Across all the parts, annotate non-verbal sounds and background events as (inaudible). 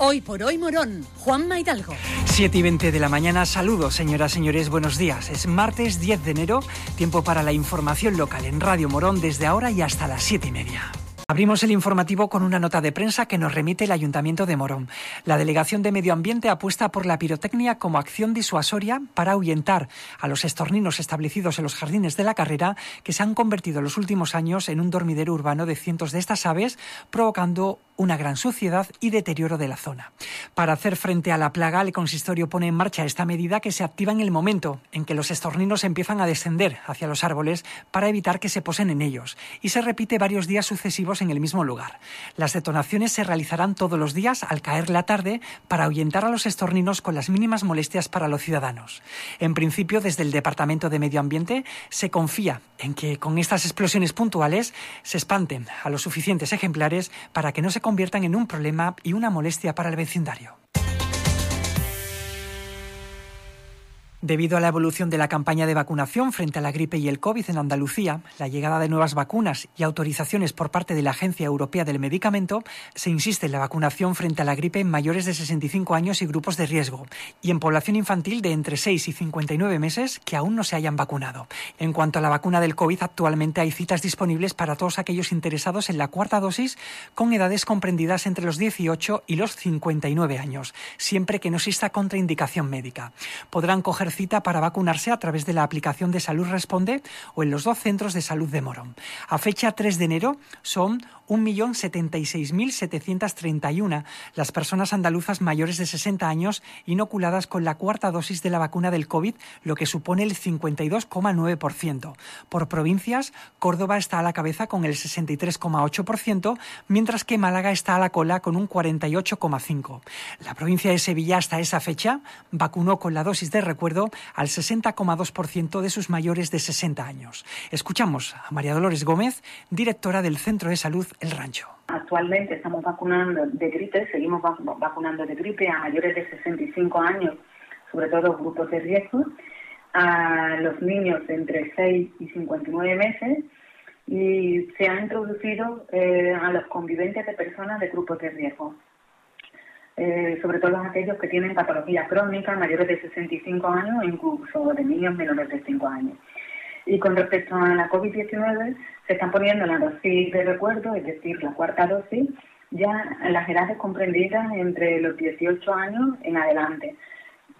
Hoy por hoy Morón, Juan Hidalgo. 7 y 20 de la mañana, saludos señoras, señores, buenos días. Es martes 10 de enero, tiempo para la información local en Radio Morón desde ahora y hasta las 7 y media. Abrimos el informativo con una nota de prensa que nos remite el Ayuntamiento de Morón. La Delegación de Medio Ambiente apuesta por la pirotecnia como acción disuasoria para ahuyentar a los estorninos establecidos en los jardines de la carrera que se han convertido en los últimos años en un dormidero urbano de cientos de estas aves, provocando una gran suciedad y deterioro de la zona. Para hacer frente a la plaga, el consistorio pone en marcha esta medida que se activa en el momento en que los estorninos empiezan a descender hacia los árboles para evitar que se posen en ellos y se repite varios días sucesivos en el mismo lugar. Las detonaciones se realizarán todos los días al caer la tarde para ahuyentar a los estorninos con las mínimas molestias para los ciudadanos. En principio, desde el Departamento de Medio Ambiente se confía en que con estas explosiones puntuales se espanten a los suficientes ejemplares para que no se conviertan en un problema y una molestia para el vecindario. Debido a la evolución de la campaña de vacunación frente a la gripe y el COVID en Andalucía, la llegada de nuevas vacunas y autorizaciones por parte de la Agencia Europea del Medicamento, se insiste en la vacunación frente a la gripe en mayores de 65 años y grupos de riesgo, y en población infantil de entre 6 y 59 meses que aún no se hayan vacunado. En cuanto a la vacuna del COVID, actualmente hay citas disponibles para todos aquellos interesados en la cuarta dosis con edades comprendidas entre los 18 y los 59 años, siempre que no exista contraindicación médica. Podrán coger cita para vacunarse a través de la aplicación de Salud Responde o en los dos centros de salud de Morón. A fecha 3 de enero son 1.076.731 las personas andaluzas mayores de 60 años inoculadas con la cuarta dosis de la vacuna del COVID, lo que supone el 52,9%. Por provincias, Córdoba está a la cabeza con el 63,8%, mientras que Málaga está a la cola con un 48,5%. La provincia de Sevilla hasta esa fecha vacunó con la dosis de recuerdo al 60,2% de sus mayores de 60 años. Escuchamos a María Dolores Gómez, directora del Centro de Salud El Rancho. Actualmente estamos vacunando de gripe, seguimos vacunando de gripe a mayores de 65 años, sobre todo grupos de riesgo, a los niños entre 6 y 59 meses y se ha introducido eh, a los conviventes de personas de grupos de riesgo. Eh, sobre todo aquellos que tienen patologías crónicas mayores de 65 años o incluso de niños menores de 5 años. Y con respecto a la COVID-19, se están poniendo la dosis de recuerdo, es decir, la cuarta dosis, ya en las edades comprendidas entre los 18 años en adelante.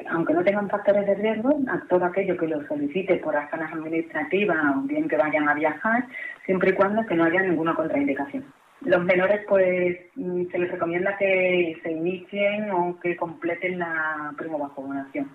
Aunque no tengan factores de riesgo, a todo aquello que lo solicite por razones administrativas o bien que vayan a viajar, siempre y cuando que no haya ninguna contraindicación. Los menores, pues, mm, se les recomienda que se inicien o que completen la vacunación.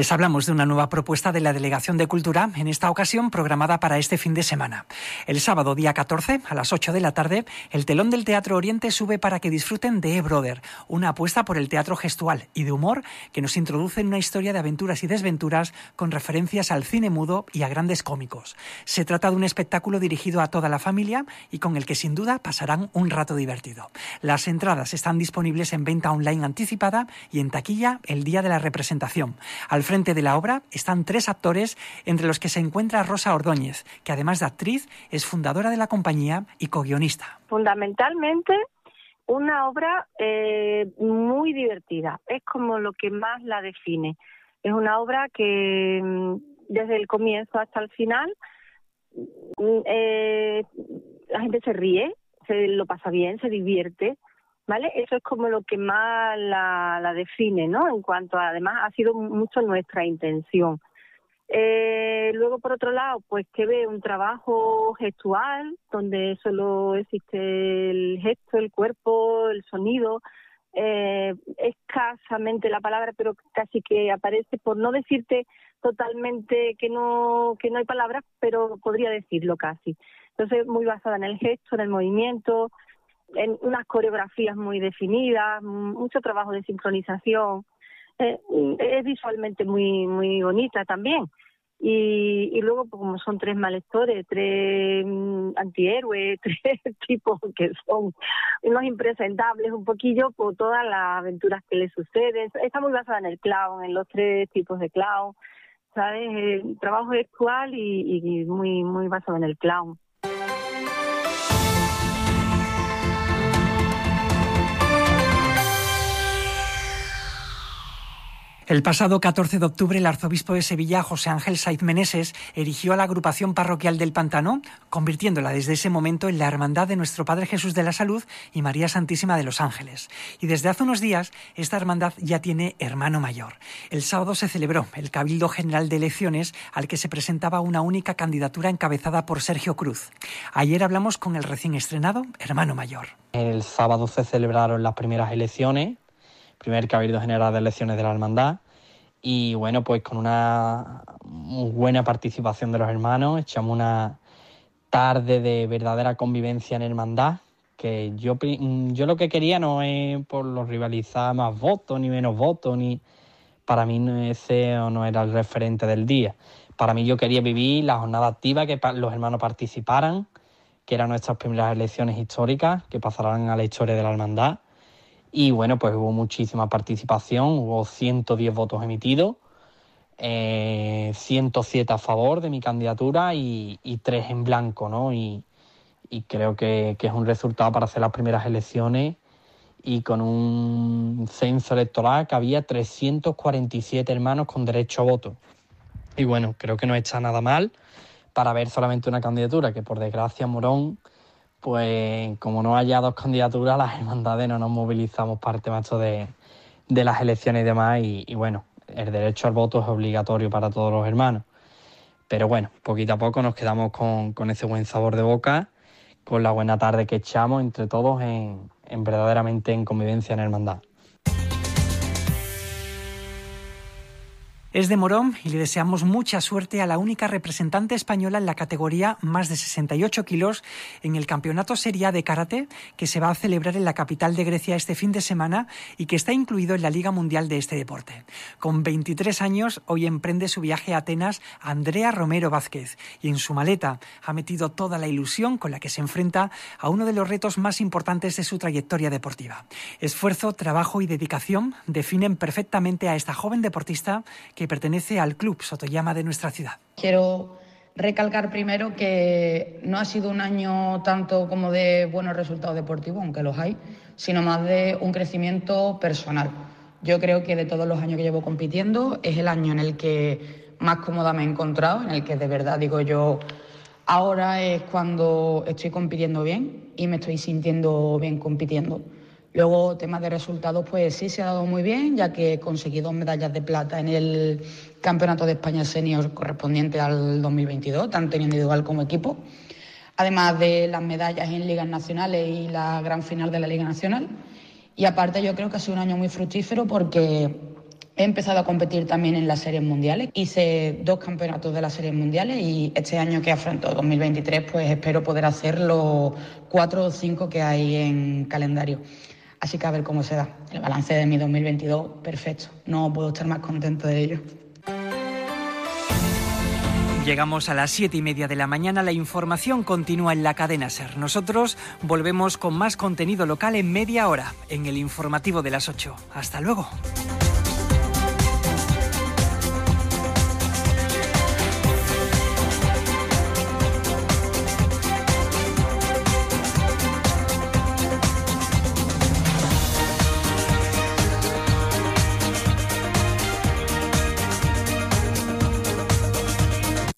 Les hablamos de una nueva propuesta de la Delegación de Cultura, en esta ocasión programada para este fin de semana. El sábado, día 14, a las 8 de la tarde, el telón del Teatro Oriente sube para que disfruten de E-Brother, una apuesta por el teatro gestual y de humor que nos introduce en una historia de aventuras y desventuras con referencias al cine mudo y a grandes cómicos. Se trata de un espectáculo dirigido a toda la familia y con el que sin duda pasarán un rato divertido. Las entradas están disponibles en venta online anticipada y en taquilla el día de la representación. Al frente de la obra están tres actores, entre los que se encuentra Rosa Ordóñez, que además de actriz es fundadora de la compañía y co-guionista. Fundamentalmente una obra eh, muy divertida, es como lo que más la define. Es una obra que mm, desde el comienzo hasta el final mm, eh, la gente se ríe, se lo pasa bien, se divierte ¿vale? Eso es como lo que más la, define, ¿no? En cuanto además, ha sido mucho nuestra intención. Eh, luego, por otro lado, pues que ve un trabajo gestual, donde solo existe el gesto, el cuerpo, el sonido, eh, escasamente la palabra, pero casi que aparece, por no decirte totalmente que no, que no hay palabras, pero podría decirlo casi. Entonces, muy basada en el gesto, en el movimiento, en unas coreografías muy definidas, mucho trabajo de sincronización. Eh, es visualmente muy muy bonita también. Y, y luego, pues, como son tres malestores, tres mm, antihéroes, (laughs) tres tipos que son unos impresentables un poquillo por todas las aventuras que les suceden. Está muy basada en el clown, en los tres tipos de clown. ¿sabes? Trabajo actual y, y muy, muy basado en el clown. El pasado 14 de octubre, el arzobispo de Sevilla, José Ángel Saiz Meneses, erigió a la agrupación parroquial del Pantano, convirtiéndola desde ese momento en la hermandad de nuestro Padre Jesús de la Salud y María Santísima de los Ángeles. Y desde hace unos días, esta hermandad ya tiene hermano mayor. El sábado se celebró el Cabildo General de Elecciones, al que se presentaba una única candidatura encabezada por Sergio Cruz. Ayer hablamos con el recién estrenado hermano mayor. El sábado se celebraron las primeras elecciones primer Cabildo General de Elecciones de la Hermandad. Y bueno, pues con una buena participación de los hermanos, echamos una tarde de verdadera convivencia en hermandad, que yo, yo lo que quería no es por los rivalizar más votos ni menos votos, ni para mí ese no era el referente del día. Para mí yo quería vivir la jornada activa, que los hermanos participaran, que eran nuestras primeras elecciones históricas, que pasarán a la historia de la hermandad y bueno, pues hubo muchísima participación, hubo 110 votos emitidos, 107 eh, a favor de mi candidatura y, y 3 en blanco, ¿no? Y, creo que, es un resultado para hacer las primeras elecciones y con un censo electoral que había 347 hermanos con derecho a voto. Y bueno, creo que no está nada mal para ver solamente una candidatura que por desgracia Morón pues como no haya dos candidaturas, las hermandades no nos movilizamos parte macho de, de las elecciones y demás. Y, bueno, el derecho al voto es obligatorio para todos los hermanos. Pero bueno, poquito a poco nos quedamos con, con ese buen sabor de boca, con la buena tarde que echamos entre todos en, en verdaderamente en convivencia en hermandad. Es de Morón y le deseamos mucha suerte a la única representante española en la categoría más de 68 kilos en el Campeonato Serie de Karate que se va a celebrar en la capital de Grecia este fin de semana y que está incluido en la Liga Mundial de este deporte. Con 23 años, hoy emprende su viaje a Atenas Andrea Romero Vázquez y en su maleta ha metido toda la ilusión con la que se enfrenta a uno de los retos más importantes de su trayectoria deportiva. Esfuerzo, trabajo y dedicación definen perfectamente a esta joven deportista pertenece al Club Sotoyama de nuestra ciudad. Quiero recalcar primero que no ha sido un año tanto como de buenos resultados deportivos, aunque los hay, sino más de un crecimiento personal. Yo creo que de todos los años que llevo compitiendo es el año en el que más cómoda me he encontrado, en el que de verdad digo yo, ahora es cuando estoy compitiendo bien y me estoy sintiendo bien compitiendo. Luego, temas de resultados, pues sí se ha dado muy bien, ya que he conseguido dos medallas de plata en el Campeonato de España Senior correspondiente al 2022, tanto en individual como equipo. Además de las medallas en ligas nacionales y la gran final de la Liga Nacional. Y aparte, yo creo que ha sido un año muy fructífero porque he empezado a competir también en las series mundiales. Hice dos campeonatos de las series mundiales y este año que afronto, 2023, pues espero poder hacer los cuatro o cinco que hay en calendario. Así que a ver cómo se da. El balance de mi 2022, perfecto. No puedo estar más contento de ello. Llegamos a las siete y media de la mañana. La información continúa en la cadena Ser. Nosotros volvemos con más contenido local en media hora, en el informativo de las 8. Hasta luego.